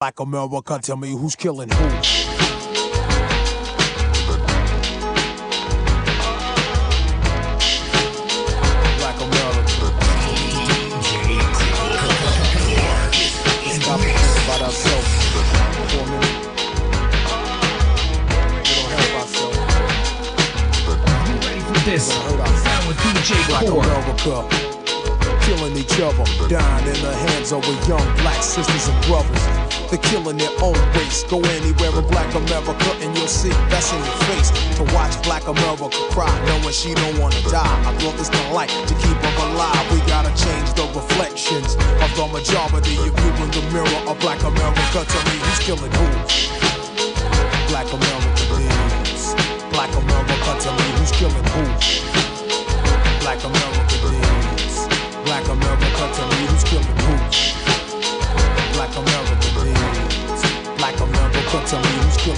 Black America, tell me who's killing who. This? With DJ. Killing each other, dying in the hands of young black sisters and brothers. They're killing their own race. Go anywhere in Black America and you'll see that's in your face. To watch Black America cry, knowing she don't wanna die. I brought this to light to keep them alive. We gotta change the reflections of the majority of you in the mirror of Black America. Tell me who's killing who? Black America is. Black America, tell me who's killing who? Black America is. Black America, tell me Drug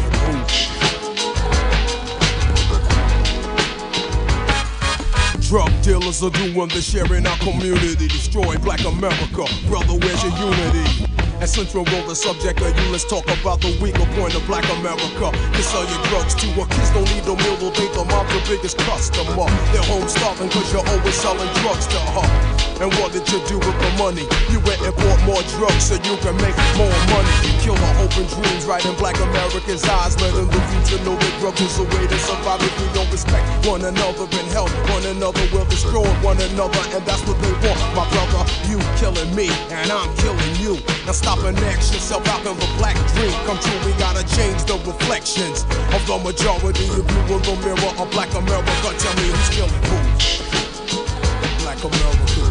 dealers are doing the share in our community, destroying Black America. Brother, where's your unity? At Central Road, the subject of you, let's talk about the weaker point of Black America. Can sell your drugs to a kids, don't need no meal, think the mom's the biggest customer. They're home starving cause you're always selling drugs to her. And what did you do with the money? You went and bought more drugs so you can make more money. Kill our open dreams right in black Americans' eyes. Letting the future know that drugs is a way to survive if we don't respect one another and help one another. We'll destroy one another, and that's what they want. My brother, you killing me, and I'm killing you. Now stop and ask yourself, how can the black dream come true? We gotta change the reflections of the majority of you in the mirror of black America. Tell me who's killing who? Black America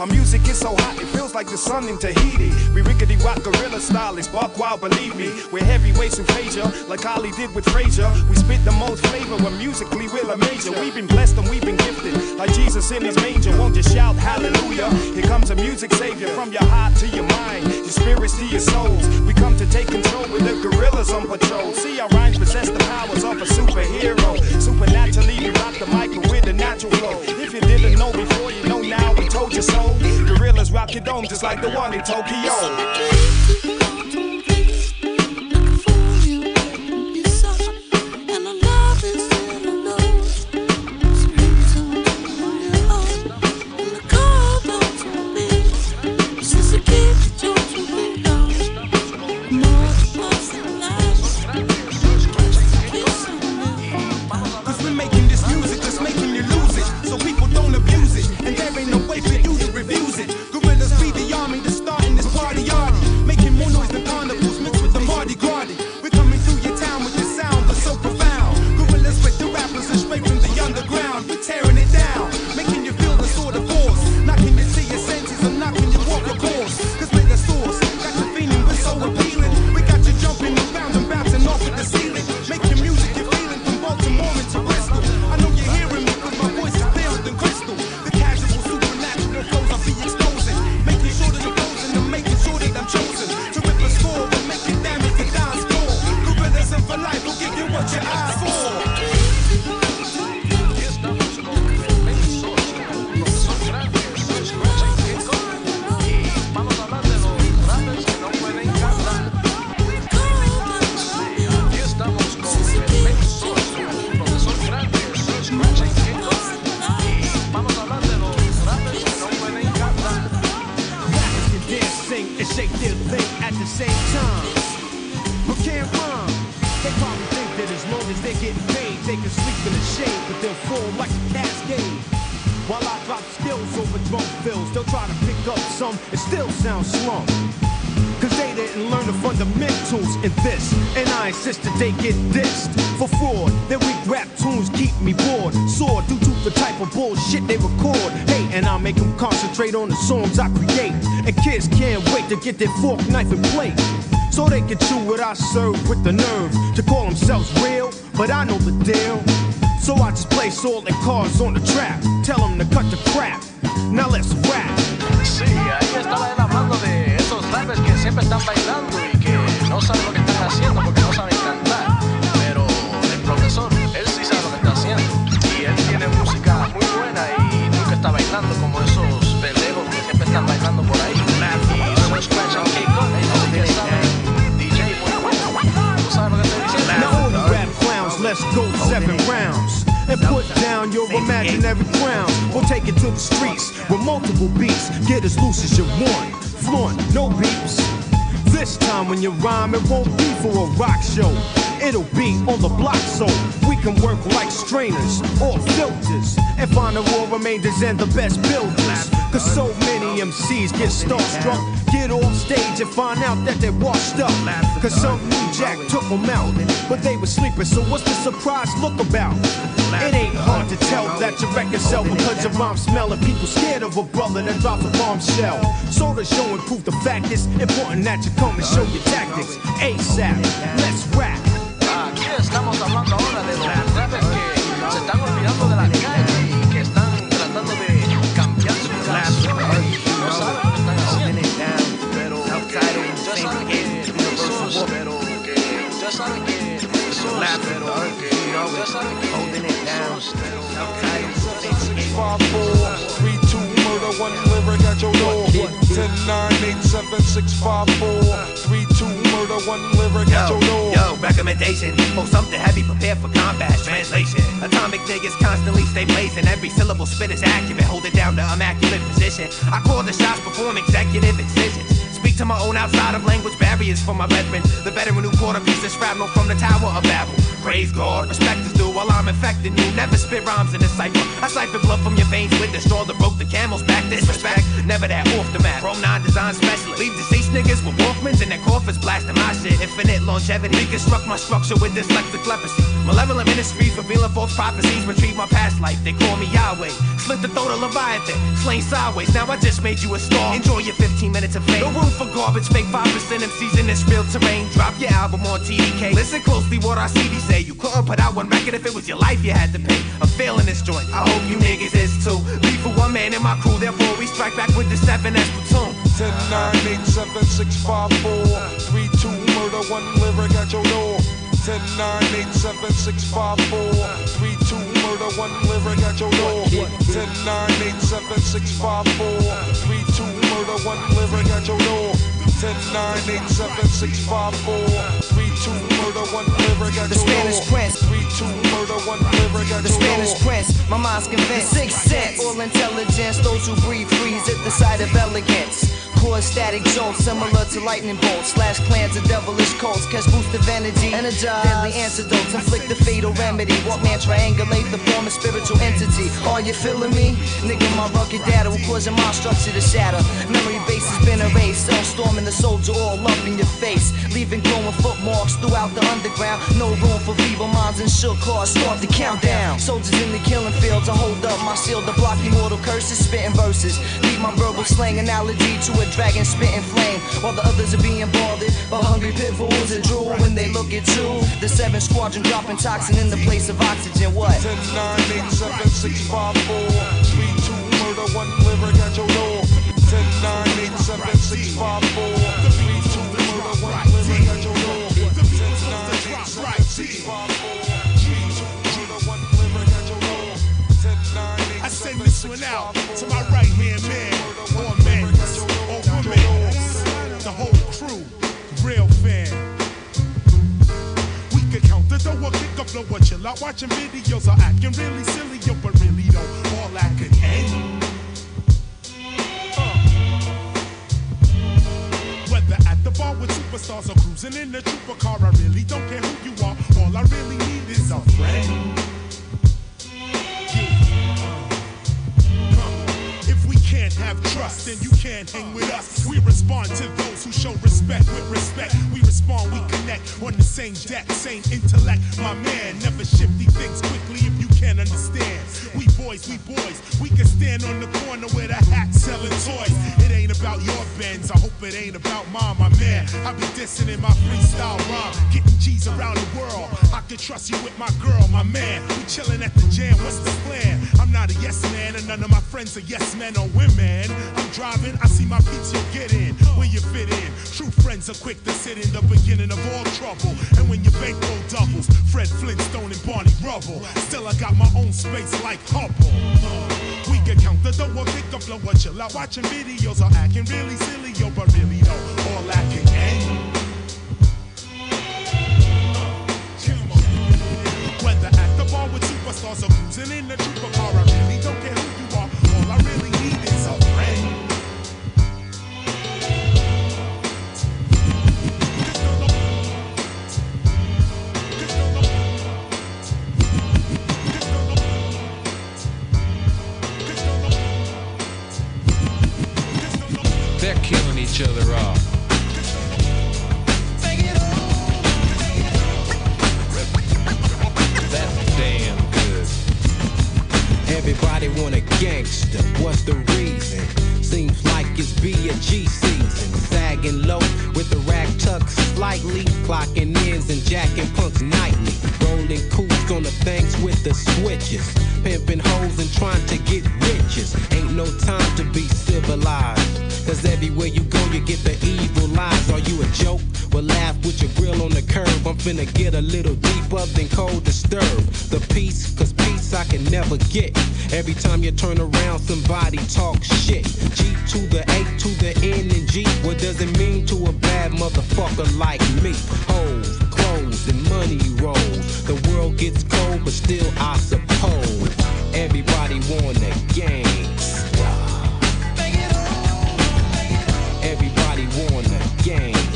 Our music is so hot, it feels like the sun in Tahiti. We rickety rock gorilla style, buck wild, believe me. We're heavyweights in Frazier, like Ali did with Frazier. We spit the most flavor when musically we're a major. We've been blessed and we've been gifted, like Jesus in his manger. Won't you shout hallelujah? Here comes a music savior from your heart to your mind, your spirits to your souls. We come to take control with the gorillas on patrol. See, our rhymes possess the powers of a superhero. Supernaturally, we rock the mic with a natural flow. If you didn't know before, you know now. We told you so. Gorillas rock your dome just like the one in Tokyo. On the songs I create, and kids can't wait to get their fork, knife, and plate. So they can chew what I serve with the nerve to call themselves real, but I know the deal. So I just place all their cards on the let's go seven rounds. And put down your imaginary crowns. We'll take it to the streets with multiple beats. Get as loose as you want. Flaunt, no beeps. This time when you rhyme, it won't be for a rock show. It'll be on the block so we can work like strainers or filters and find the raw remainders and the best builders. Cause so many MCs get starstruck, get off stage and find out that they're washed up. Cause some new jack took them out, but they were sleeping, so what's the surprise look about? It ain't hard to tell that your record sell because your rhyme smelling. People scared of a brother that drops a bombshell. So to show and prove the fact is important that you come and show your tactics. ASAP, let's rap. Usted sabe que esos, Five, four, three, two, murder, one lyric at your door. Ten, nine, eight, seven, six, five, four, three, two, murder, one lyric at Yo, your door. yo, recommendation. For something heavy, prepare for combat. Translation. Atomic niggas constantly stay blazing. Every syllable spit is accurate. Hold it down to immaculate position. I call the shots, perform executive incisions. Speak to my own outside of language barriers for my veteran. The veteran who caught a piece of shrapnel from the Tower of Babel. Praise God, respect is due while I'm infecting you. Never spit rhymes in a cipher. I siphon blood from your veins with the straw that broke the camel's back. Disrespect, never that off the map. Pro 9 design specialist. Leave deceased niggas with Walkmans and their coffins blasting my shit. Infinite longevity. Reconstruct my structure with dyslexic leprosy. Malevolent ministries revealing false prophecies. Retrieve my past life. They call me Yahweh. Slit the throat of Leviathan. Slain sideways. Now I just made you a star. Enjoy your 15 minutes of fame. No room for garbage. Fake 5% MCs in this real terrain. Drop your album on TDK. Listen closely what our CD say. You couldn't put out one record if it was your life you had to pay. I'm feeling this joint. I hope you niggas is too. Leave for one man in my crew. Therefore we strike back with the 7 S platoon. Ten, nine, eight, seven, six, five, four, three, two, murder, one lyric at your door. Ten, nine, eight, seven, six, five, four, three, two, murder, one lyric at your door. Ten, nine, eight, seven, six, five, four, three, two, murder, one lyric at your door. Ten, nine, eight, seven, six, five, four, three, two, murder, one lyric at The Spanish door. Prince. Three, two, murder, one lyric at The Spanish door. prince, my mind's convinced. Six sense, all intelligence, those who breathe freeze at the sight of elegance. Core static jolts similar to lightning bolts. Slash clans of devilish cults, catch boost of energy. Energize. Deadly antidotes, inflict the fatal remedy. Walk man triangulate the form of spiritual entity. Are you feeling me? Nigga, my rugged data will cause mind structure to shatter. Memory base has been erased. Cell storming the soldier all up in your face. Leaving glowing footmarks throughout the underground. No room for feeble minds and shook hearts. Start the countdown. Soldiers in the killing fields, I hold up my shield to block immortal curses, spitting verses. Leave my verbal slang analogy to a dragon spitting flame While the others are being boarded by hungry pit bulls and drool. When they look at you, the 7th squadron dropping toxin in the place of oxygen. What? 10, 9, 8, 7, 6, 5, 4 3, 2, murder, 1, liver, got your door. 10, 9, 8, 7, 6, 5, 4 3, up lower, chill out watching videos or acting really silly, yo, but really though, all could end. Uh. Whether at the bar with superstars or cruising in a trooper car, I really don't care who you are. All I really need is a friend. Can't have trust, then you can't hang with us. We respond to those who show respect with respect. We respond, we connect on the same deck, same intellect. My man, never shifty things quickly if you can't understand. We boys, we boys, we can stand on the corner with a hat selling toys. It ain't about your bends, I hope it ain't about mine, my man. I be dissing in my freestyle rhyme, getting G's around the world. I can trust you with my girl, my man. We chilling at the jam, what's the plan? I'm not a yes man, and none of my friends are yes men or women. I'm driving, I see my you get in, where you fit in. True friends are quick to sit in the beginning of all trouble. And when your bankroll doubles, Fred Flintstone and Barney Rubble. Still, I got my own space like Hubble. We can count the dough or pick up low or chill out watching videos or acting really silly, yo, but really though, all acting ain't. Eh? Whether at the bar with superstars or cruising in the trooper Clocking ends and punks nightly. Rolling coops on the things with the switches. Pimping hoes and trying to get riches. Ain't no time to be civilized. Cause everywhere you go, you get the evil eyes. Are you a joke? Well, laugh with your grill on the curb. I'm finna get a little deeper than cold disturb. The peace, cause peace I can never get. Every time you turn around, somebody talk shit. G to the A to the N and G. What does it mean to a bad motherfucker like me? Hoes, and money rolls. The world gets cold, but still I suppose everybody wanna gangsta. Everybody wanna gangsta.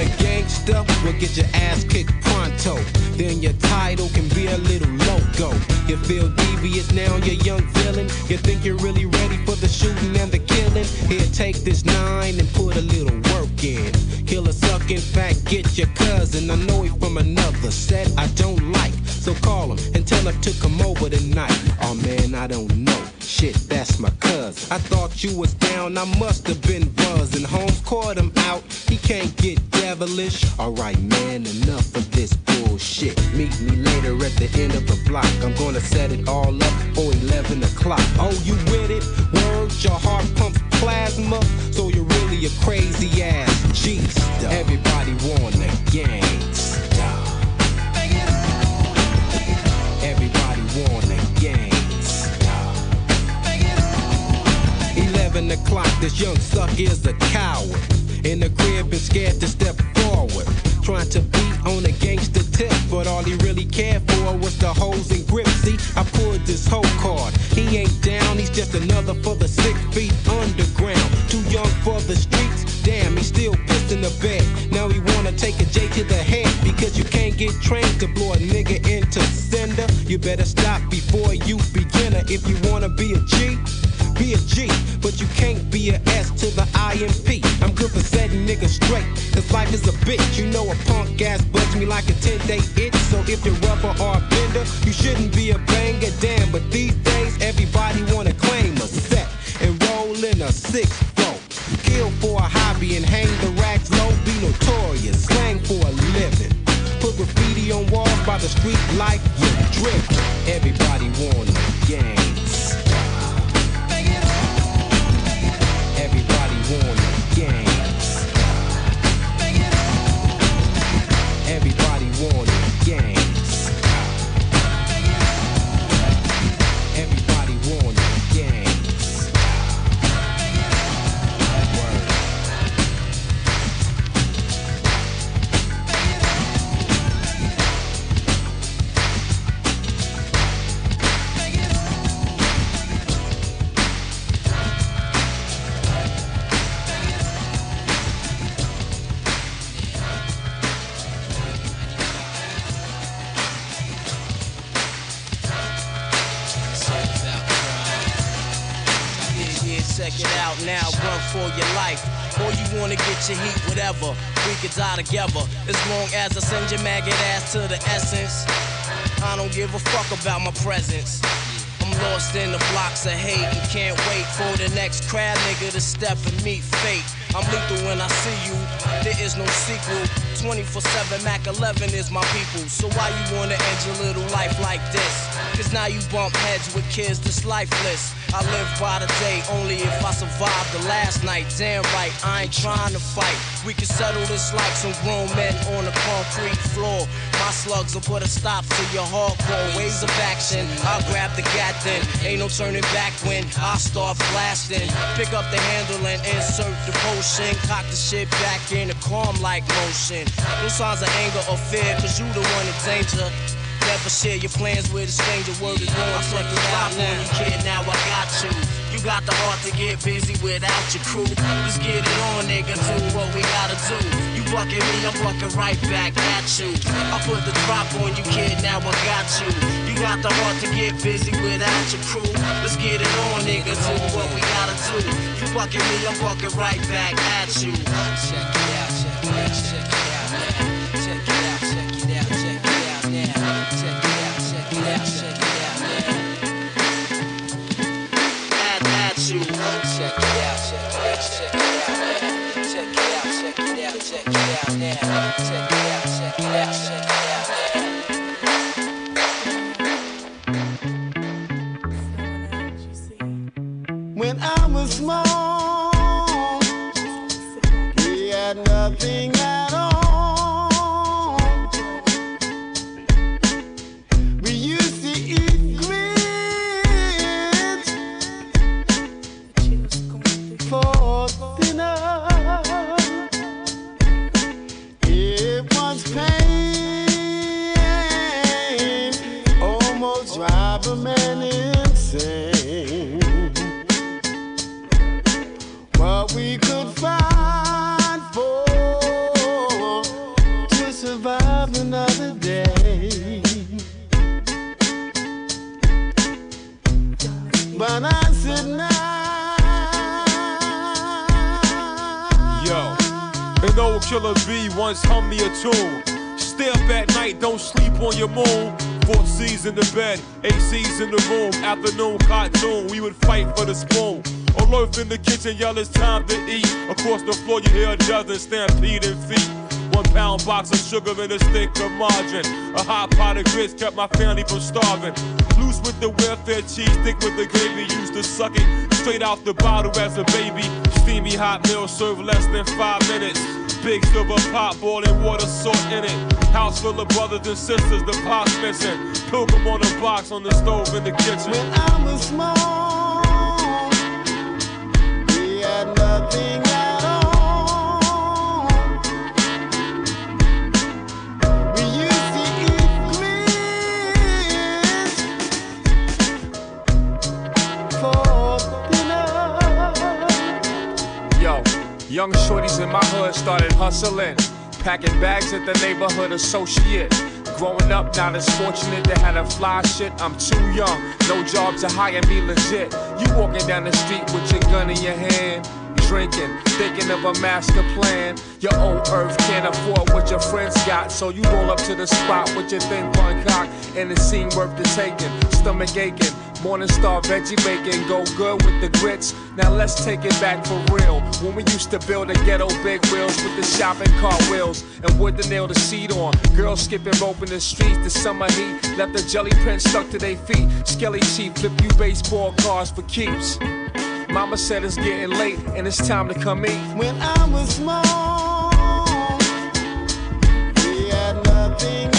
Want a gangster? Well, get your ass kicked pronto. Then your title can be a little loco. You feel devious now, you young villain. You think you're really ready for the shooting and the killing? Here, take this nine and put a little work in. Killer suck, in fact, get your cousin. I know he from another set I don't like. So call him and tell him to come over tonight. Oh man, I don't know. Shit, that's my cousin. I thought you was down, I must have been buzzing. Holmes caught him out, he can't get devilish. Alright, man, enough of this bullshit. Meet me later at the end of the block. I'm gonna set it all up for 11 o'clock. Oh, you with it? Word, your heart pumps plasma. So you're really a crazy ass G. Everybody wanna gangsta. Everybody wanna 11 o'clock, this young suck is a coward. In the crib and scared to step forward. Trying to beat on a gangster tip, but all he really cared for was the hoes and grip. See, I pulled this whole card. He ain't down, he's just another for the six feet underground. Too young for the streets, damn, he still pissed in the bed. Now he wanna take a J to the head because you can't get trained to blow a nigga into cinder. You better stop before you beginner if you wanna be a G be a G, but you can't be a S to the IMP. I'm good for setting niggas straight, cause life is a bitch. You know a punk ass bugs me like a 10 day itch. So if you're rubber or a bender, you shouldn't be a banger, damn. But these days, everybody wanna claim a set and roll in a six four. Kill for a hobby and hang the racks low, be notorious, slang for a living. Put graffiti on walls by the street life, you drip. Everybody wanna gangs. Wanna gangs. Everybody wanna gangs. Together. As long as I send your maggot ass to the essence. I don't give a fuck about my presence. I'm lost in the blocks of hate and can't wait for the next crab nigga to step and meet fate. I'm lethal when I see you, there is no sequel. 24 7 Mac 11 is my people. So why you wanna end your little life like this? Now you bump heads with kids that's lifeless. I live by the day only if I survive the last night. Damn right, I ain't trying to fight. We can settle this like some grown men on the concrete floor. My slugs will put a stop to your hardcore ways of action. I'll grab the gat then. Ain't no turning back when I start blasting. Pick up the handle and insert the potion. Cock the shit back in a calm like motion. No signs of anger or fear, cause you the one in danger. Never share your plans with a stranger. Word is born, check it now. You kid, now I got you. You got the heart to get busy without your crew. Let's get it on, nigga. Do what we gotta do. You bucking me, I'm bucking right back at you. I put the drop on you, kid. Now I got you. You got the heart to get busy without your crew. Let's get it on, nigga. Do what we gotta do. You bucking me, I'm bucking right back at you. Check it out, check it out, check it out When I was small, killer bee once hummed me a tune. Stay up at night, don't sleep on your moon. Four C's in the bed, eight C's in the room. Afternoon cartoon, we would fight for the spoon. Alert in the kitchen, yell it's time to eat. Across the floor, you hear a dozen stampeding feet. One pound box of sugar and a stick of margarine. A hot pot of grits kept my family from starving. Loose with the welfare cheese, thick with the gravy. Used to suck it straight out the bottle as a baby. Steamy hot meal served less than five minutes. Big silver pot, boiling water, salt in it. House full of brothers and sisters, the pot's missing. Pilgrim on the box on the stove in the kitchen. When I was small, we had nothing young shorties in my hood started hustling, packing bags at the neighborhood associate. Growing up, not as fortunate to have a fly shit. I'm too young, no job to hire me legit. You walking down the street with your gun in your hand, drinking, thinking of a master plan. Your old earth can't afford what your friends got, so you roll up to the spot with your thin bun cock, and it seemed worth the taking. Stomach aching, Morning star veggie bacon, go good with the grits. Now let's take it back for real. When we used to build a ghetto big wheels with the shopping cart wheels and wood to nail the seat on. Girls skipping rope in the streets, the summer heat left the jelly print stuck to their feet. Skelly cheap, flip you baseball cards for keeps. Mama said it's getting late and it's time to come eat. When I was small, we had nothing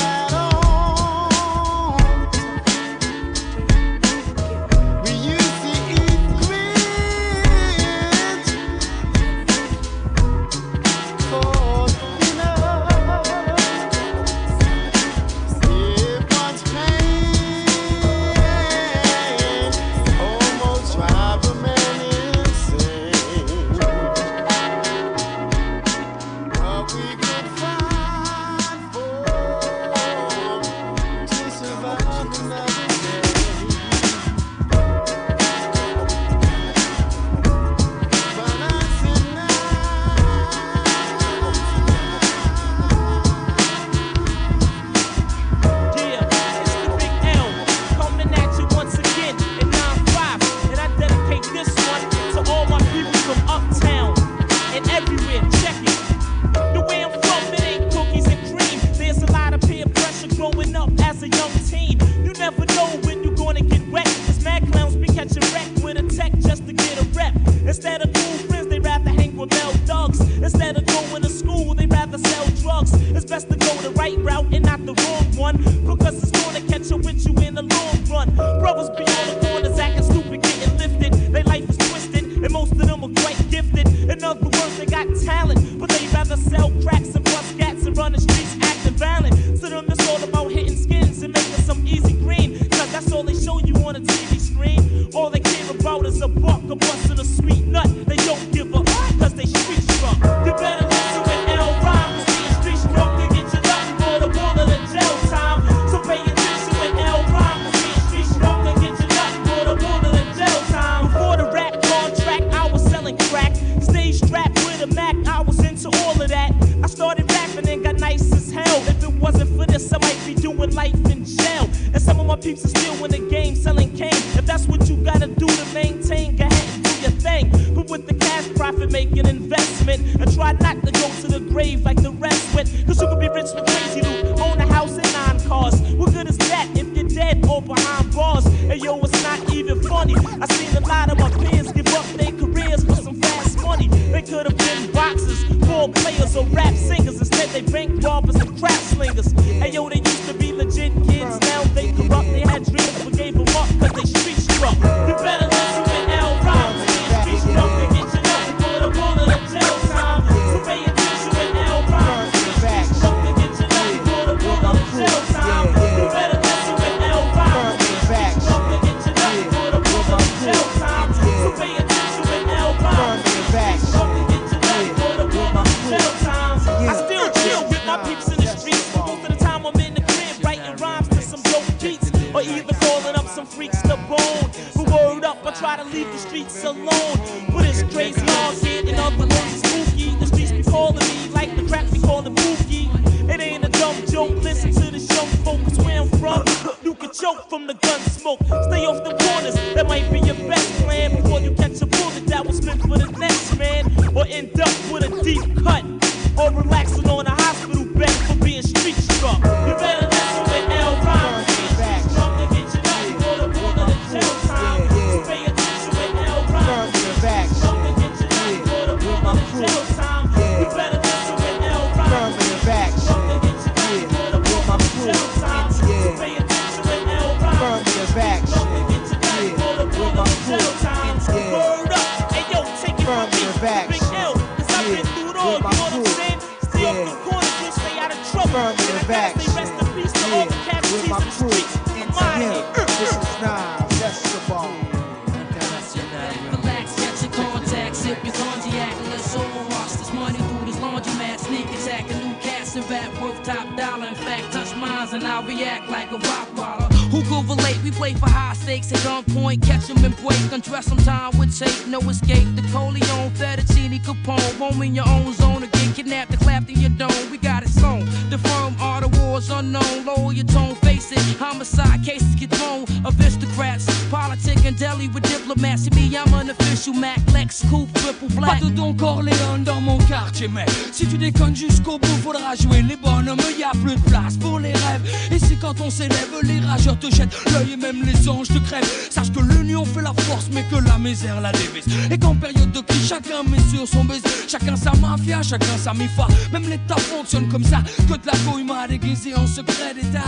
ça m'y va. Même l'état fonctionne comme ça. Que de la goïma déguisée en secret d'état.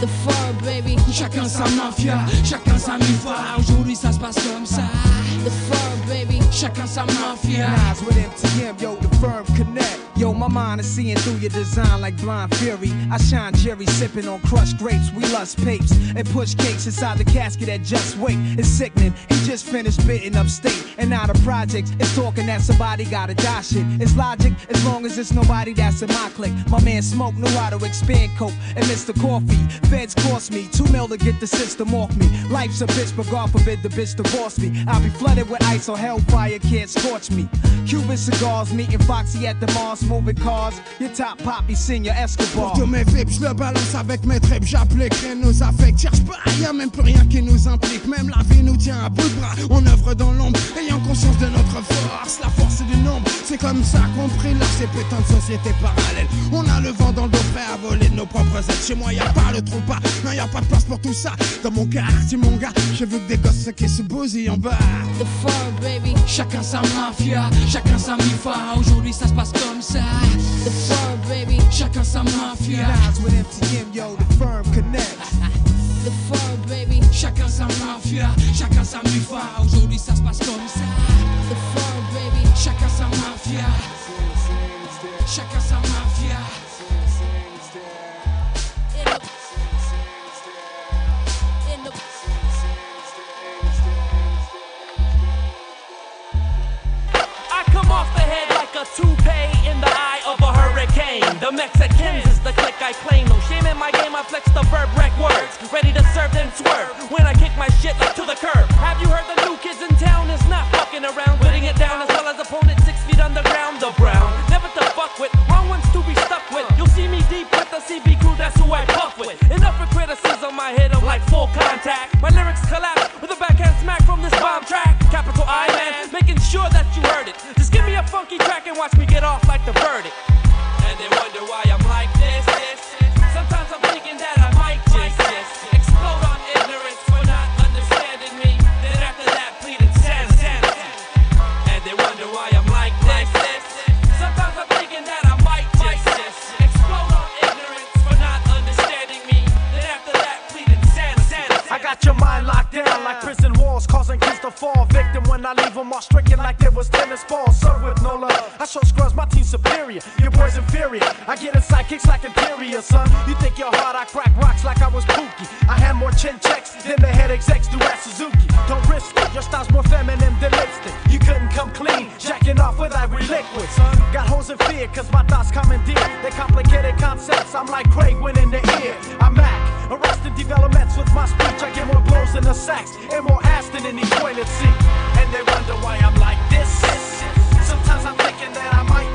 The four, baby. Chacun sa mafia, chacun sa mi-fa. Aujourd'hui ça se passe comme ça. The firm, baby. Chacun sa mafia. Eyes with MTM, yo, the firm connect. Yo, my mind is seeing through your design like blind fury. I shine Jerry sipping on crushed grapes. We lust papes and push cakes inside the casket at just wait. It's sickening. He just finished bidding upstate and out of projects. It's talk thinking that somebody gotta josh it. It's logic as long as it's nobody that's in my clique. My man Smoke knew how to expand coke and Mr. Coffee. Feds cost me two mil to get the system off me. Life's a bitch, but God forbid the bitch divorce me. I'll be flooded with ice or hellfire can't scorch me. Cuban cigars, meeting Foxy at the Mars, moving cars. Your top poppy senior Escobar. Pour tous mes vips, le balance avec mes trips. J'applique, rien nous affecte. Cherche pas, y'a même plus rien qui nous implique. Même la vie nous tient à bout de bras. On œuvre dans l'ombre, ayant conscience de notre force. la force du nombre. C'est comme ça qu'on prie-là ces putains de sociétés parallèles. On a le vent dans le dos prêt à voler nos propres aides. Chez moi, y a pas le trompa, non, y a pas de place pour tout ça. Dans mon quartier, mon gars, j'ai vu que des gosses qui se bousillent en bas. The farm, baby. Chacun sa mafia, chacun sa mifa. Aujourd'hui, ça se passe comme ça. The farm, baby. Chacun sa mafia. The firm connects. the baby. Chacun sa mafia, chacun sa mifa. Aujourd'hui, ça se passe comme ça. The Chacun sa mafia. Mafia. I come off the head like a toupee in the eye of a hurricane. The Mexicans the click I claim. No shame in my game, I flex the verb wreck words. Ready to serve then swerve when I kick my shit like to the curb. Have you heard the new kids in town is not fucking around, putting it down as well as opponent six feet underground. The brown, never to fuck with, wrong ones to be stuck with. You'll see me deep with the CB crew, that's who I puff with. Enough for criticism, I hit 'em like full contact. My lyrics collapse with a backhand smack from this bomb track. Capital I man, making sure that you heard it. Just give me a funky track and watch me get off like the verdict. And they wonder why I'm like this. Sometimes I'm thinking that I might just, explode on ignorance for not understanding me. Then after that. And they wonder why I'm like this. Sometimes I'm thinking that I might just, explode on ignorance for not understanding me. Then after that. I got your mind locked down like prison causing kids to fall victim when I leave them all stricken like there was tennis balls. Served with no love. I show scrubs my team superior, your boy's inferior. I get inside kicks like interior, son. You think you're hard, I crack rocks like I was Pookie. I had more chin checks than the head execs do at Suzuki. Don't risk it, your style's more feminine than lipstick. You couldn't come clean, jacking off with ivory liquid, son. Got hoes in fear, cause my thoughts commandeer. They complicated concepts, I'm like Craig when in the ear. I'm Mac, arrested developments with my speech. I get more blows than the sax, and more ass than any toilet seat. And they wonder why I'm like this. Sometimes I'm thinking that I might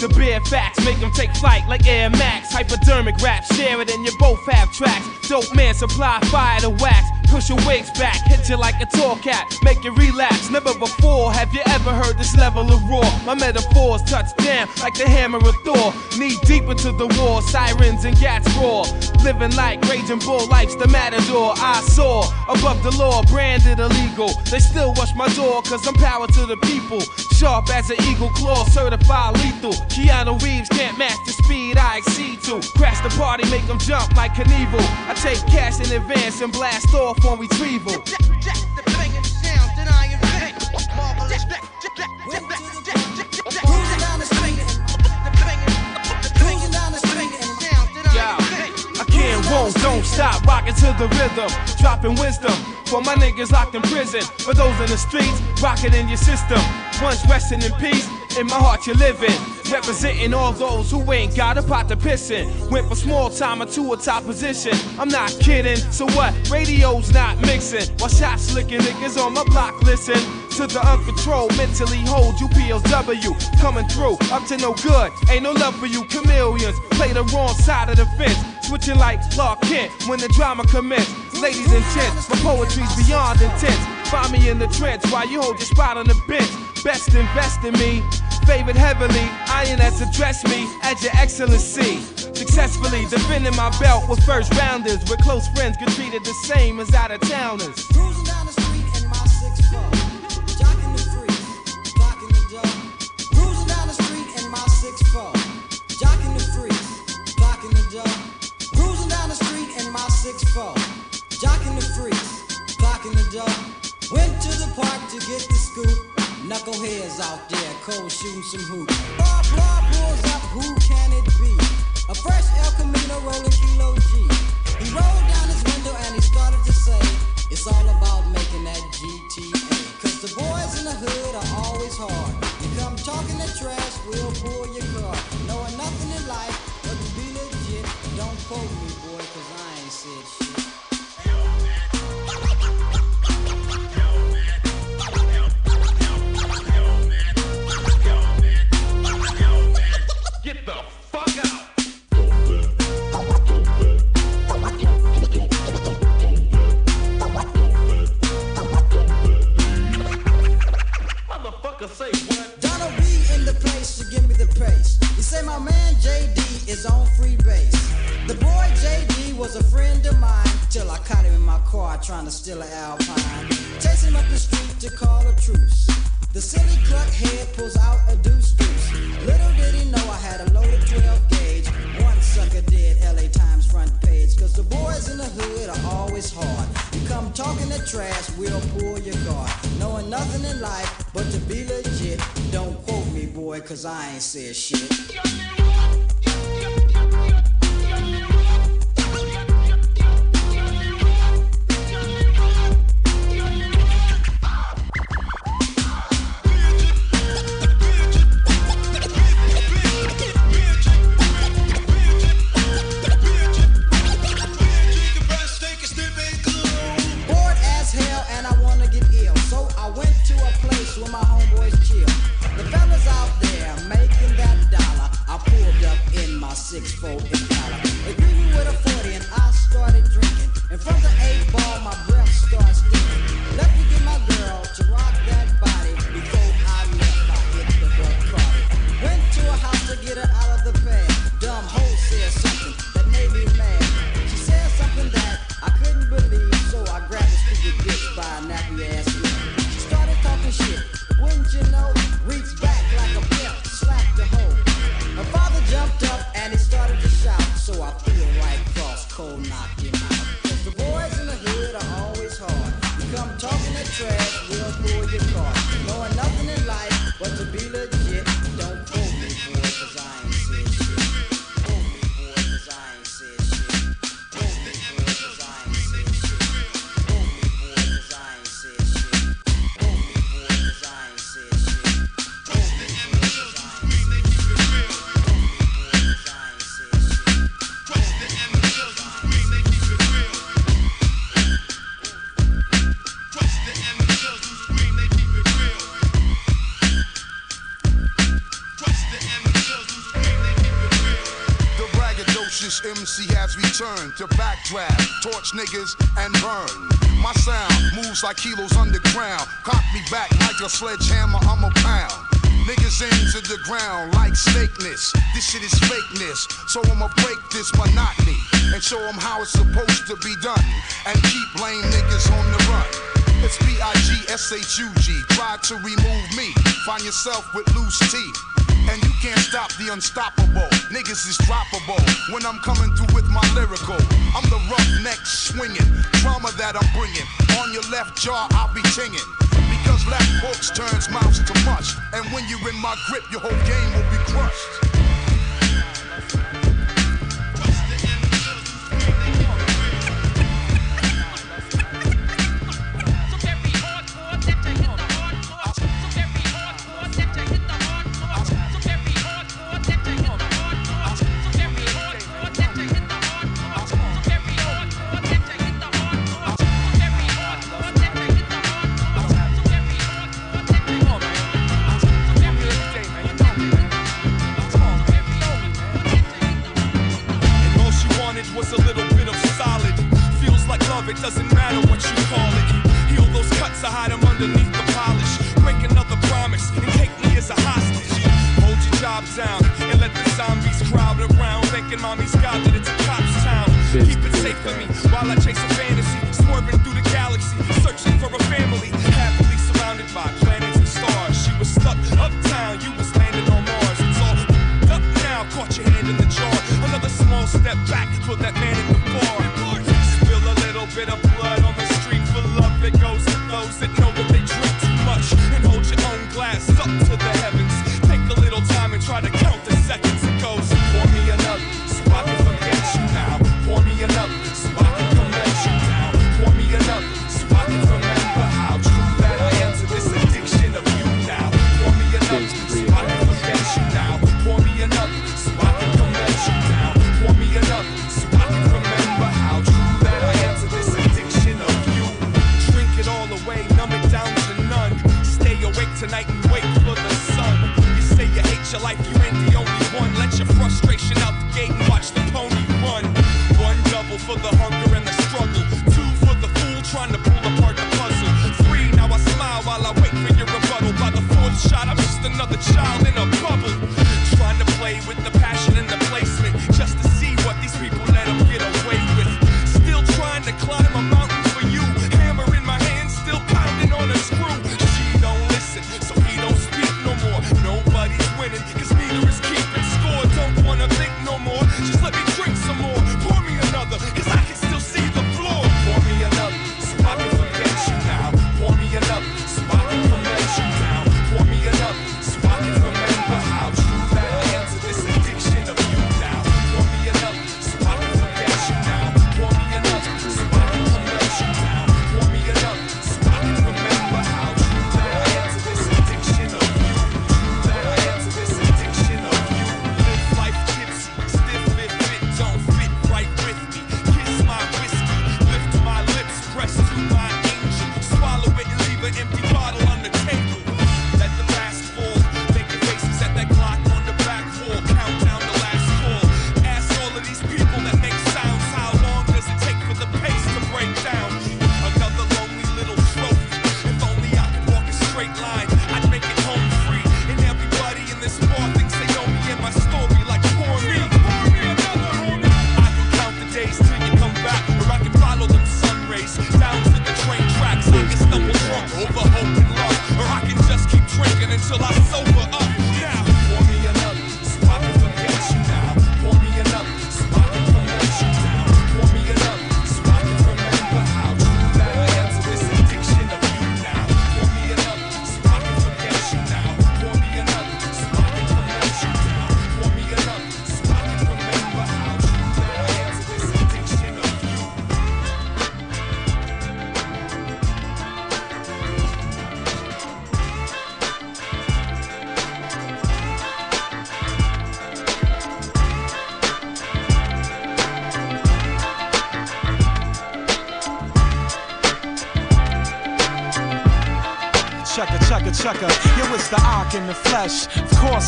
The bare facts make them take flight like Air Max. Hypodermic rap, share it and you both have tracks. Dope man supply fire to wax. Push your wigs back, hit you like a tall cat, make you relapse. Never before have you ever heard this level of raw. My metaphors touch down like the hammer of Thor. Knee deep into the war, sirens and gats roar. Living like raging bull, life's the matador. I saw above the law, branded illegal. They still watch my door, cause I'm power to the people. Sharp as an eagle claw, certified lethal. Keanu Reeves can't match the speed I exceed to. Crash the party, make them jump like Knievel. I take cash in advance and blast off on retrieval. I can't, won't, don't stop rocking to the rhythm, dropping wisdom for my niggas locked in prison. For those in the streets, rocking in your system. Once resting in peace, in my heart you're living. Representing all those who ain't got a pot to piss in. Went from small timer to a top position. I'm not kidding, so what? Radio's not mixing. While shots licking niggas on my block listen to the uncontrolled, mentally hold you PLW coming through, up to no good. Ain't no love for you, chameleons. Play the wrong side of the fence, switching like Clark Kent when the drama commence. Ladies and gents, my poetry's beyond intense. Find me in the trench while you hold your spot on the bench. Best invest in me, favored heavily. INS address me as your excellency. Successfully defending my belt with first rounders, where close friends get treated the same as out of towners. Cruising down the street in my six four, jocking the freaks, clocking the dough. Went to the park to get the scoop. Knuckleheads out there, cold shooting some hoops. Bob, Bob pulls up, who can it be? A fresh El Camino rolling kilo G. He rolled down his window and he started to say, It's all about making that GTA. Cause the boys in the hood are always hard. You come talking the trash, we'll pull your car. Knowing nothing in life but to be legit, don't quote me. chucka, motherfucker say what? Donna B in the place to give me the pace. You say my man JD is on free base. The boy JD was a friend of mine till I caught him in my car trying to steal an Alpine. Chased him up the street to call a truce. The silly cluckhead pulls out a deuce deuce. Little did he know I had a loaded 12 gauge. One sucker did LA Times front page. Cause the boys in the hood are always hard. You come talking that trash, we'll pull your guard. Knowing nothing in life but to be legit. Don't quote me, boy, cause I ain't said shit. draft, torch niggas and burn. My sound moves like kilos underground. Cock me back like a sledgehammer, I'm a pound. Niggas into the ground like snakeness. This shit is fakeness. So I'ma break this monotony and show them how it's supposed to be done. And keep lame niggas on the run. It's B-I-G-S-H-U-G. Try to remove me. Find yourself with loose teeth. And you can't stop the unstoppable. Niggas is droppable when I'm coming through with my lyrical. I'm the roughneck swinging, drama that I'm bringing. On your left jaw, I'll be tinging. Because left hooks turns mouths to mush. And when you're in my grip, your whole game will be crushed.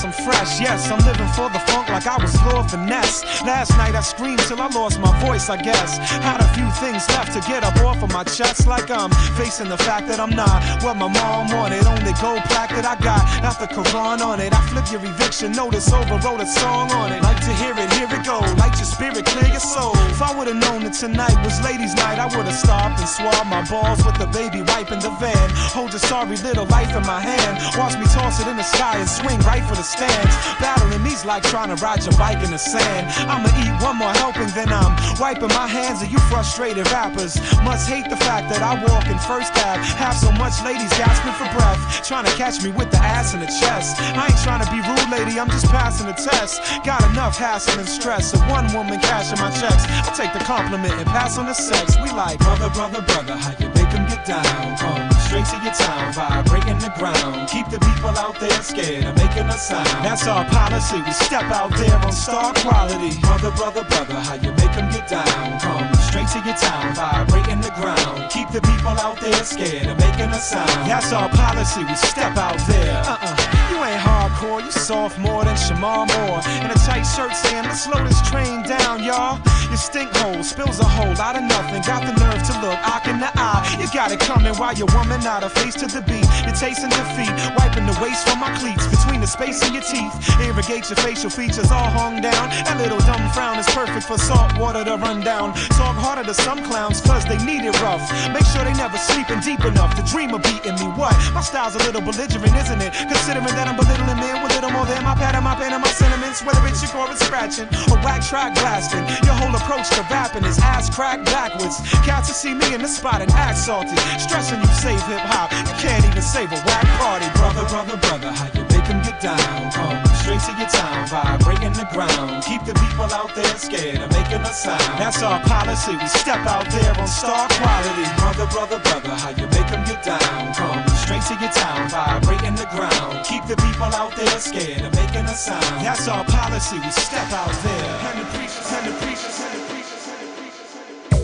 I'm fresh. Yes, I'm living for the funk like I was Lord Finesse. Last night I screamed till I lost my voice, I guess. Had a few things left to get up off of my chest, like I'm facing the fact that I'm not what my mom wanted. Only gold plaque that I got, not the Quran on it. I flip your eviction notice over, wrote a song on it. Like to hear it, here it go. Light your spirit, clear your soul. If I would've known that tonight was ladies' night, I would've stopped and swabbed my balls with the baby wipe in the van. Hold your sorry little life in my hand. Watch me toss it in the sky and swing right for the stands. Battling these like trying to ride your bike in the sand. I'ma eat one more helping, then I'm wiping my hands of you frustrated rappers. Must hate the fact that I walk in first cab. Have so much ladies gasping for breath. Trying to catch me with the ass in the chest. I ain't trying to be rude, lady, I'm just passing the test. Got enough hassle and stress. Of one woman cashing my checks. I take the compliment and pass on the sex. We like brother, brother, brother. How you make 'em get down? Come straight to your town, vibrating the ground. Keep the people out there scared of making a sound. That's our policy. We step out there on star quality. Brother, brother, brother, how you make them get down? Come straight to your town, vibrating the ground. Keep the people out there scared of making a sound. That's our policy. We step out there. Uh-uh. Ain't hardcore, you sophomore than Shamar Moore. In a tight shirt saying, let's slow this train down, y'all. Your stink hole spills a hole lot of nothing. Got the nerve to look, eye in the eye. You got it coming while your woman out of face to the beat. You're tasting defeat, wiping the waste from my cleats between the space in your teeth. Irrigate your facial features all hung down. That little dumb frown is perfect for salt water to run down. Talk harder to some clowns, cause they need it rough. Make sure they never sleeping deep enough to dream of beating me. What? My style's a little belligerent, isn't it? Considering that I'm belittling men with little more than my and my pen and my sentiments. Whether it's your chorus scratching or whack track blasting. Your whole approach to rapping is ass cracked backwards. Cats to see me in the spot and act salty. Stressing you save hip hop. You can't even save a whack party. Brother, brother, brother, how you 'em get down? Come straight to your town, vibrating the ground. Keep the people out there scared of making a sound. That's our policy. We step out there on star quality. Brother, brother, brother, how you make 'em get down? Come straight to your town, vibrating the ground. Keep the people out there scared of making a sound. That's our policy. We step out there.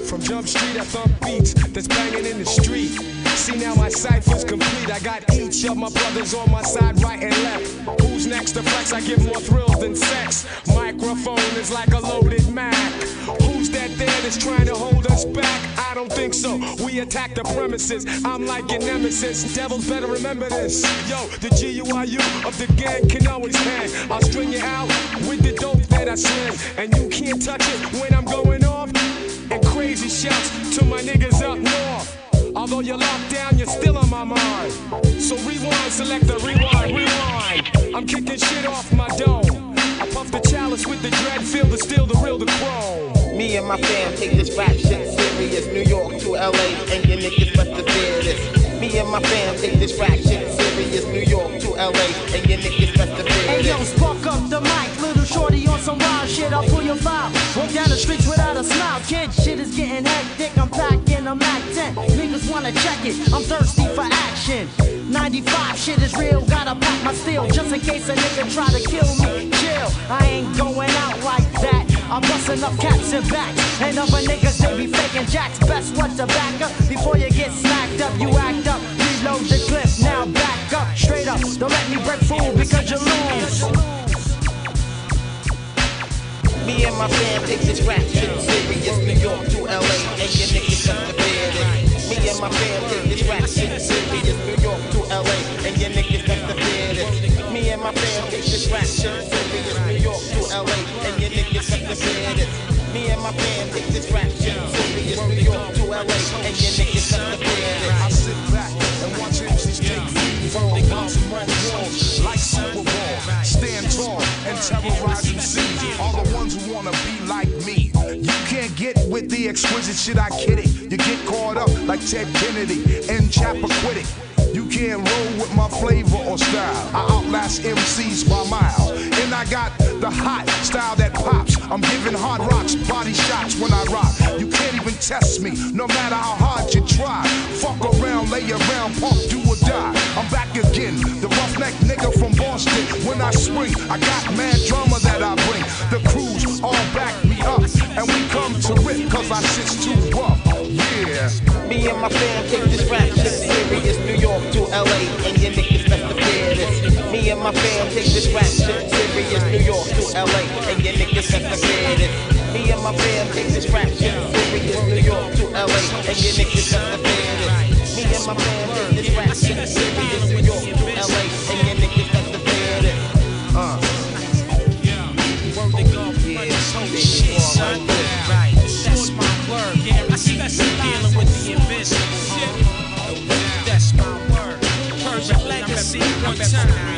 From Jump Street, I thump beats that's banging in the street. See now my cipher's complete. I got each of my brothers on my side, right and left. Who's next to flex? I give more thrills than sex. Microphone is like a loaded Mac. Who's that there that's trying to hold us back? I don't think so. We attack the premises. I'm like your nemesis. Devils better remember this. Yo, the GUIU of the gang can always hang. I'll string you out with the dope that I sling. And you can't touch it when I'm going off. Crazy shouts to my niggas up north. Although you're locked down, you're still on my mind. So rewind, select the rewind, rewind. I'm kicking shit off my dome. I puff the chalice with the dread, feel the steel, the real, the chrome. Me and my fam take this rap shit serious. New York to LA, and your niggas must have this. Me and my fam take this rap shit serious. New York to LA, and your niggas have fear Hey yo, spark up the mic, little shorty on some wild shit. I'll pull your file. Walk down the streets without a smile, kid. Shit is getting hectic. I'm packing a Mac 10. Niggas wanna check it. I'm thirsty for action. 95 shit is real. Gotta pack my steel just in case a nigga try to kill me. Chill, I ain't going out like that. I'm busting up caps and backs. And other niggas, they be faking jacks. Best what to back up before you get smacked up. You act up, reload the clip. Now back up, straight up. Don't let me break fool because you lose. Me and my fam take this rap shit serious. New York to LA, and your niggas fear this. Me and my fam take this rap shit serious. New York to LA, and your niggas fear this. Me and my fam take this rap shit serious. New York to LA, and your niggas have fear this. Me and my fam take this rap shit serious. New York to LA, and your niggas have fear this. I sit back and watch MCs take lead from the bounce and run walls like Bowl. Stand tall and terrorize MCs. All the ones who wanna be like me. You can't get with the exquisite shit I kid it. You get caught up like Ted Kennedy and Chappaquiddick. You can't roll with my flavor or style. I outlast MCs by miles. And I got the hot style that pops. I'm giving hard rocks, body shots when I rock. You can't even test me, no matter how hard you try. Fuck around, lay around, pump, do or die. I'm back again, the roughneck nigga from Boston. When I swing, I got mad drama that I bring. The crews all back me up, and we come to rip, cause I shit's too rough. Yeah. Me and my fam take this rap shit serious. New York to LA, and your and my fam take this rap shit serious. New York to LA, and your niggas that's the faded. Me and my fam take this rap shit serious. New York to LA, and your niggas that's the faded. Me and my fam take this rap shit serious. New York to LA, and your niggas that's the faded. Uh. Shit, son. Right. That's my word. Yeah, I especially dealing with the invisible. That's my word. Persian legacy. One time.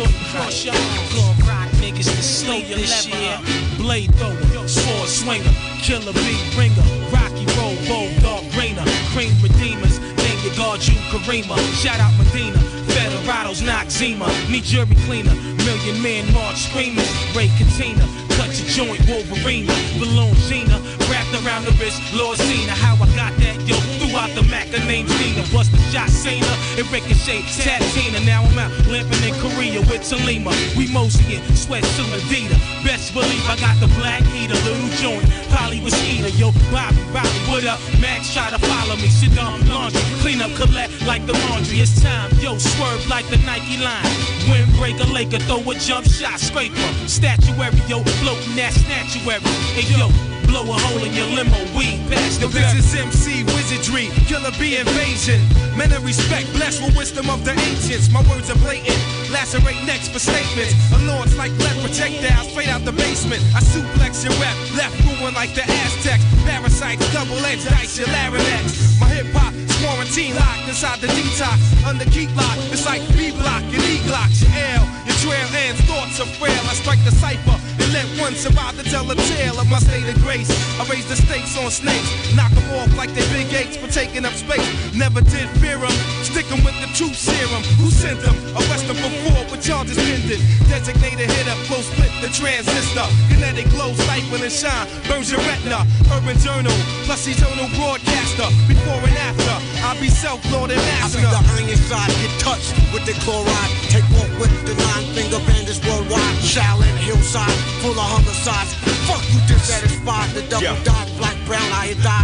Short cross y'all. Gonna rock niggas to sleep this year. Blade thrower, sword swinger, killer beat bringer, Rocky roll, bulldog brainer, cream redeemers. Name your guard, you Karima. Shout out Medina. Federados, Noxema, need jury cleaner, million man march screamers, Ray Katina, cut your joint, Wolverine, balloon Gina, wrapped around the wrist, Lord Cena, how I got that, yo, throughout the Mac, her name's Nina, bust the shot, Cena, it ricochet, Tatina, now I'm out, limping in Korea with Talima, we mosey in, sweat to Adidas, best believe I got the black heater, little joint, Polly was eater, yo, Bobby, Bobby, what up, Max try to follow me, sit down, laundry, clean up, collect like the laundry, it's time, yo, swerve like the Nike line. Windbreaker, Laker, throw a jump shot, scraper. Statuary, yo, floating that statuary. Hey, yo, blow a hole in your limo, weed past the this is MC Wizardry, killer bee invasion. Men of respect, blessed with wisdom of the ancients. My words are blatant, lacerate necks for statements. A launch like lead projectiles straight out the basement. I suplex your rep, left ruin like the Aztecs. Parasites, double edged dice, your larynx. My hip hop is quarantine locked inside the detox. Under keep lock, it's like B block and E glocks. Your L, your trail ends, thoughts are frail. I strike the cipher let one survive to tell a tale of my state of grace. I raise the stakes on snakes, knock them off like they big gates for taking up space. Never did fear them, stick them with the truth serum. Who sent them? Arrest them before with charges pending. Designated hitter, close split the transistor. Kinetic glow, stifle and shine, burns your retina. Urban journal, plus eternal broadcaster. Before and after, I'll be self-lord and I master. be the iron side, get touched with the chloride. Take off with the nine finger bandits worldwide. Shaolin hillside, full of homicides. Fuck you dissatisfied. The double Yeah. dot, black, brown.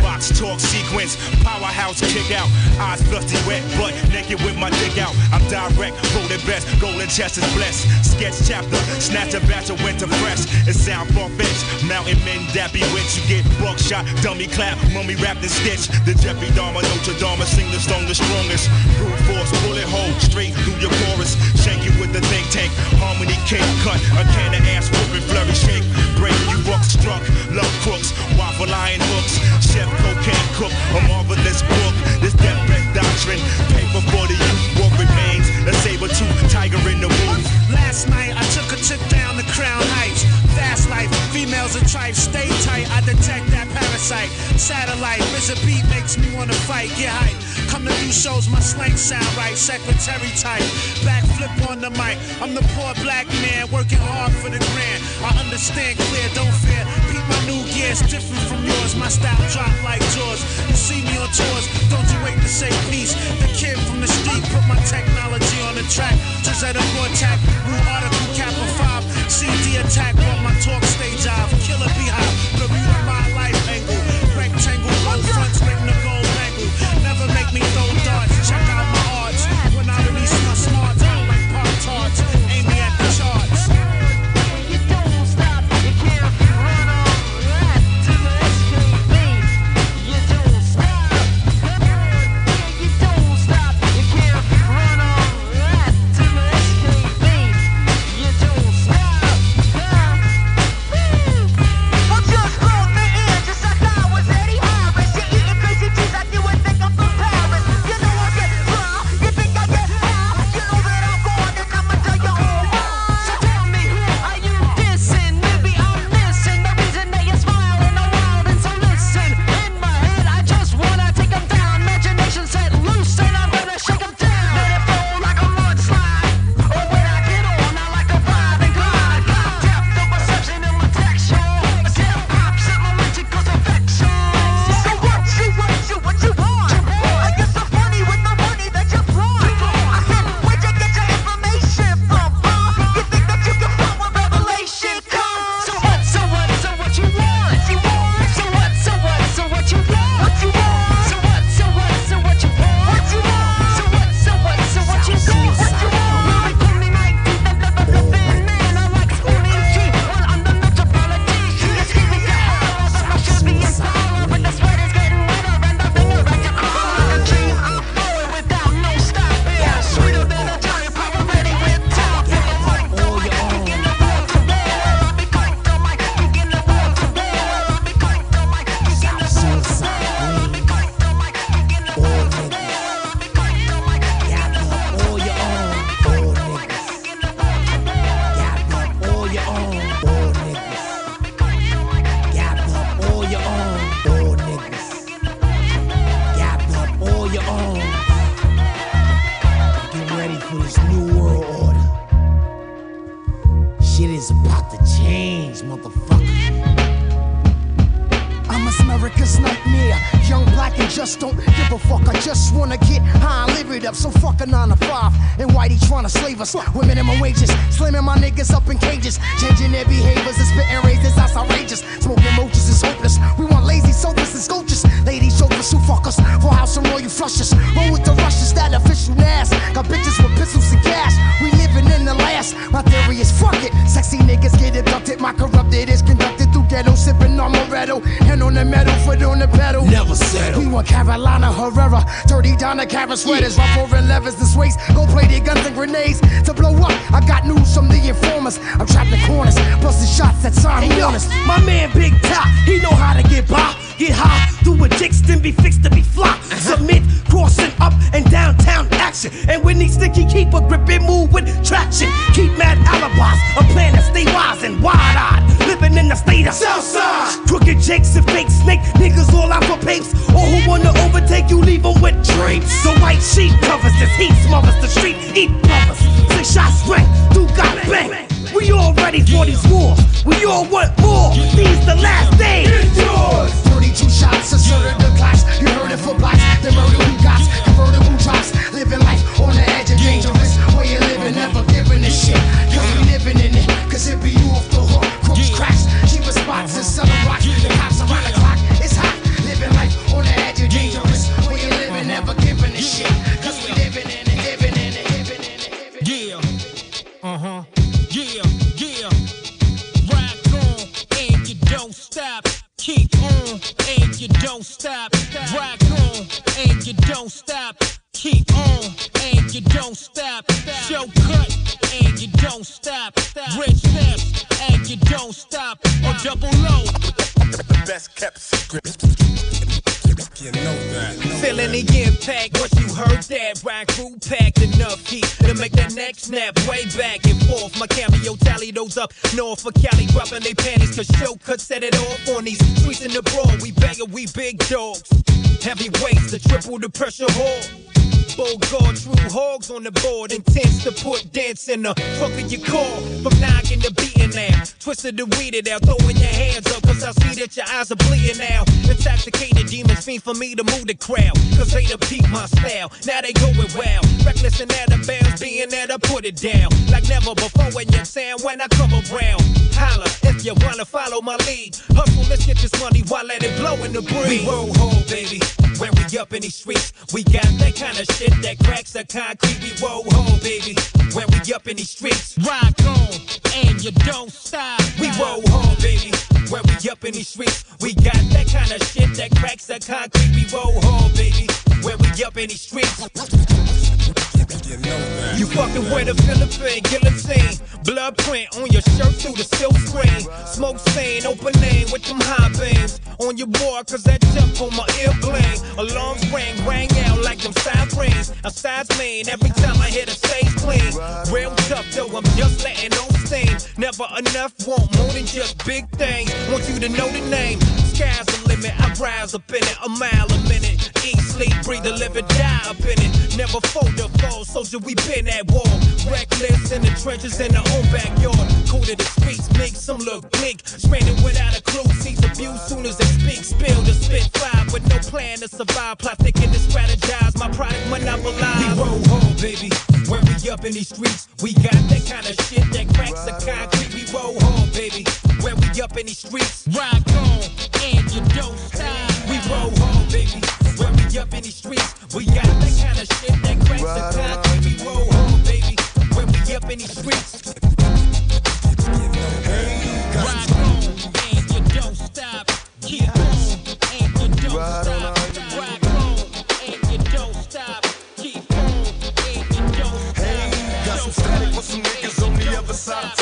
Box talk sequence, powerhouse kick out. Eyes flusty wet, butt naked with my dick out. I'm direct, voted best, golden chest is blessed. Sketch chapter, snatch a batch of winter fresh. It sound far fetched. Mountain men that bewitch. You get buckshot, dummy clap, mummy wrapped in stitch. The Jeffrey Dahmer, Notre Dame, sing the stone the strongest. Brute force, bullet hole, straight through your chorus. Shank you with the think tank, harmony cake cut. A can of ass whooping, flurry shake. Break you buck struck, love crooks, waffle iron hooks. Chef cocaine cook, a marvelous book. This deathbed doctrine, paper for the youth, what remains. A saber tooth tiger in the booth. Last night I took a trip down the Crown Heights. Fast life, females are tripe, stay tight. I detect that parasite. Satellite, beat makes me wanna fight. Get hype. Come to do shows, my slang sound right. Secretary type, backflip on the mic. I'm the poor black man working hard for the grand. I understand clear, don't fear. Peep my new gear gears, different from yours. My style drop like yours. You see me on tours, don't you wait to say peace. The kid from the street put my technology on the track. Just at a raw attack, new article Kappa 5. CD attack, brought my talk stage off. Killer beehive, wanna overtake you, leave 'em with drapes. The white sheet covers this heat, smothers the street, eat brothers. Six shots straight, do got bang. We all ready for these wars. We all want more. These the last days. It's yours. 32 shots, asserted the clash. You heard it for blacks. The murder we got. Convertible drops. Living life neck snap way back and forth. My cameo tally those up north for Cali, dropping they panties, cause show cut set it off on these streets in the broad. We bangin', we big dogs. Heavyweights to triple the pressure hard. Bogart, true hogs on the board, intense to put dance in the trunk of your car. From knocking to beating now, twisted weed it out, throwing your hands up, cause I see that your eyes are bleeding now. Intoxicated demons fiend for me to move the crowd, cause they to peep my style. Now they going wild, reckless and out of bounds, being that I put it down. Like never before in your town when I come around. Holla if you wanna follow my lead. Hustle, let's get this money while let it blow in the breeze. We roll baby. We up in these streets, we got that kind of shit that cracks the concrete. We roll hard, baby. When we up in these streets, rock on and you don't stop. We roll hard, baby. When we up in these streets, we got that kind of shit that cracks the concrete. We roll hard, baby. When we up in these streets. You fucking with a Philippine guillotine. Blood print on your shirt through the silk screen. Smoke stain, open name with them high beams. On your board, cause that jump on my ear bling. Alarms ring, rang out like them sirens. A size mean every time I hit a stage clean. Real tough though, I'm just letting on steam. Never enough, want more than just big things. Want you to know the name. Sky's the limit, I rise up in it, a mile a minute. Eat, sleep, breathe, live and die up in it. Never fold up, fall, soldier, we been at war. Reckless in the trenches in the own backyard. Cool to the streets, make some look bleak. Stranded without a clue, sees abuse soon as they speak. Spill the spit fire with no plan to survive. Plot thinking to strategize, my product monopolize. We roll hard, baby. When we up in these streets, we got that kind of shit that cracks the concrete. We roll hard, baby. When we up in these streets, rock on and you don't stop. We roll hard, baby. When we up in these streets, we got that kind of shit that cracks the concrete. In these streets. Rock on and you don't stop. Keep on and you don't stop. Rock on and you don't stop. Keep on and you don't stop. Got some static for some niggas on the other side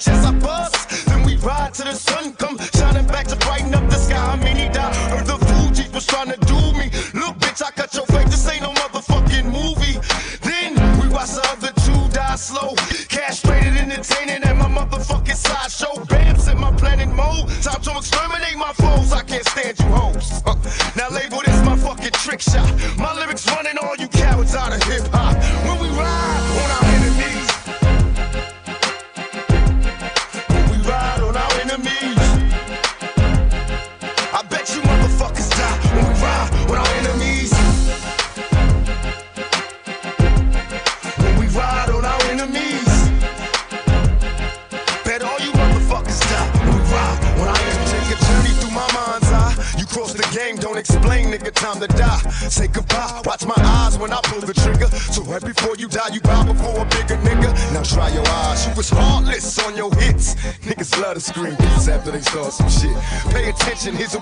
the chest I bust. Then we ride till the sun come shining back to brighten up the sky. I mean, he died. Heard the Fugees was trying to do me. Look, bitch, I cut your face. This ain't no motherfucking movie. Then we watch the other two die slow. Castrated, entertaining, after they start some shit. Pay attention, here's a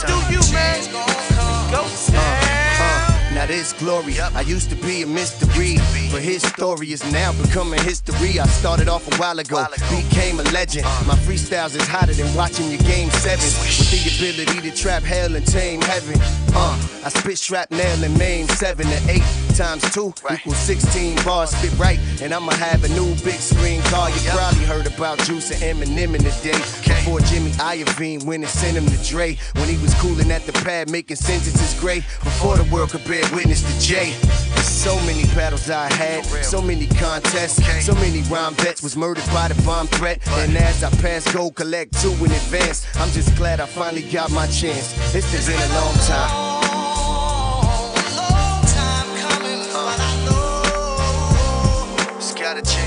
just do you, man. Go uh, uh, Now this glory, I used to be a mystery, but his story is now becoming history. I started off a while ago, became a legend. My freestyles is hotter than watching your game seven. with the ability to trap hell and tame heaven. Uh, I spit shrapnel and maim seven to eight times two equals 16 bars. Spit right, and I'ma have a new big screen car. You probably heard about Juice and Eminem in the day before Jimmy Iovine went and sent him to Dre when he was cooling at the pad making sentences great before the world could bear witness to Jay. So many battles I had, so many contests, so many rhyme vets was murdered by the bomb threat. And as I pass go collect two in advance, I'm just glad I finally got my chance. It's been a long time. Gotta. Change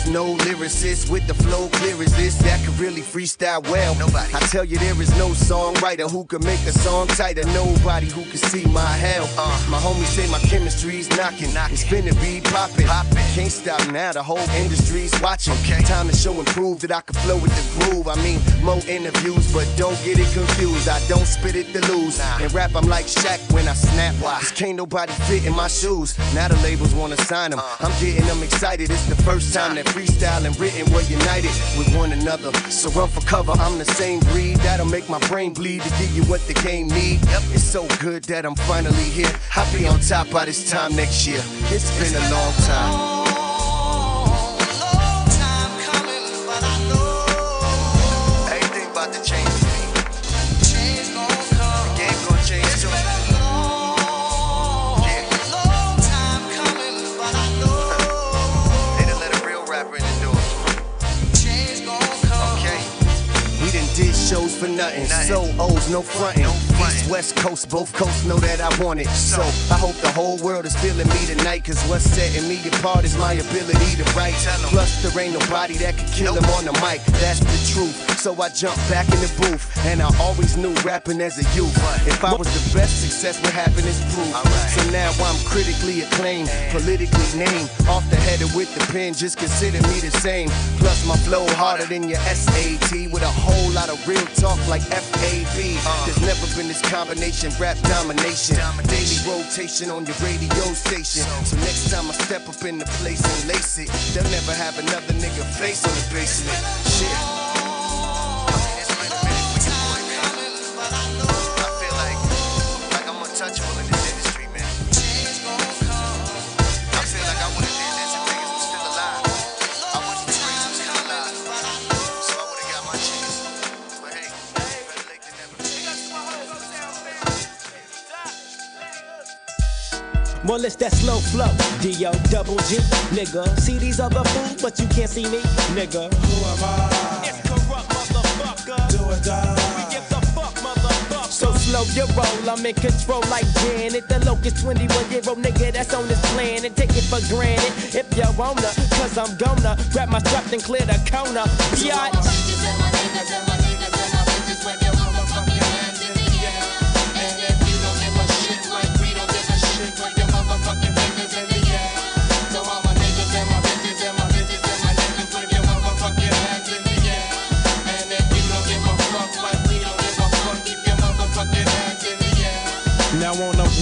swear there is no lyricist with the flow clear as this that could really freestyle well. Nobody. I tell you there is no songwriter who could make a song tighter. Nobody who can see my hell. Uh, my homies say my chemistry's knocking. It's finna be popping. poppin'. Can't stop now. The whole industry's watching. Okay. Time to show and prove that I can flow with the groove. I mean, more interviews, but don't get it confused. I don't spit it to lose. And rap, I'm like Shaq when I snap. Cause can't nobody fit in my shoes. Now the labels wanna sign them. I'm getting them excited. It's the first time that freestyle and written were united with one another. So run for cover. I'm the same breed that'll make my brain bleed to give you what the game need. It's so good that I'm finally here. I'll be on top by this time next year. It's been a long time. Long time coming, but I know Everything about to change shows for nothing. So O's, no frontin'. East, West Coast, both coasts know that I want it. So I hope the whole world is feeling me tonight. Cause what's setting me apart is my ability to write. Plus, there ain't nobody that could kill him on the mic. That's the truth. So I jumped back in the booth. And I always knew rapping as a youth. If I was the best, success would happen is proof. So now I'm critically acclaimed, politically named. Off the header with the pen, just consider me the same. Plus, my flow harder than your SAT with a whole lot of real talk like FAB. There's never been this combination, rap domination. Daily rotation on your radio station. So next time I step up in the place and lace it, they'll never have another nigga face on the basement. Shit. Than never. More or less that slow flow. D-O double G, nigga. See these other fools, but you can't see me, nigga. Who am I? It's corrupt, motherfucker. Do or die. We give the fuck, motherfucker. So slow your roll, I'm in control like Janet. The locust 21 year old nigga that's on this planet. Take it for granted if you wanna, cause I'm gonna grab my strap and clear the corner. Biatch.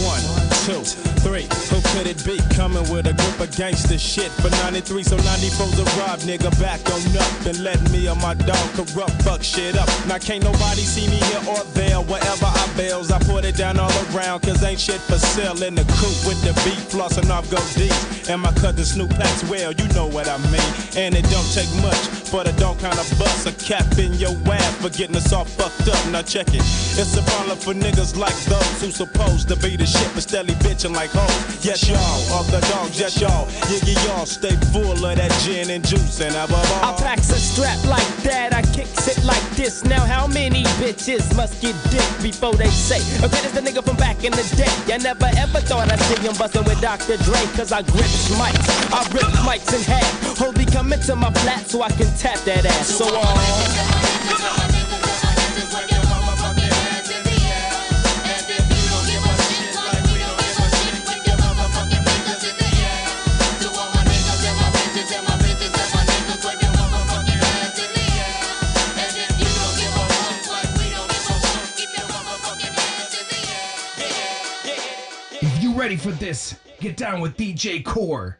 One, two, three. Who could it be? Coming with a group of gangster shit for 93. So 94's a rob nigga back on up and let me or my dog corrupt fuck shit up. Now can't nobody see me here or there. Wherever I bails, I put it down all around. Cause ain't shit for sale in the coop with the beat flossing off go deep. And my cousin Snoop Packs well, you know what I mean. And it don't take much for the dog kind of bust a cap in your ass for getting us all fucked up. Now check it. It's a problem for niggas like those who supposed to be the shit but steadily bitching like hoes. Yes, y'all, All the dogs, yes, y'all. Yiggy, y'all stay full of that gin and juice and above I packs a strap like that, I kicks it like this. Now, how many bitches must get dick before they say, Okay, this the nigga from back in the day? I never ever thought I'd see him bustin' with Dr. Dre, cause I grip mics. I rip mics in half. Holy come into my flat so I can tap that ass. So, uh, ready for this, get down with DJ Core.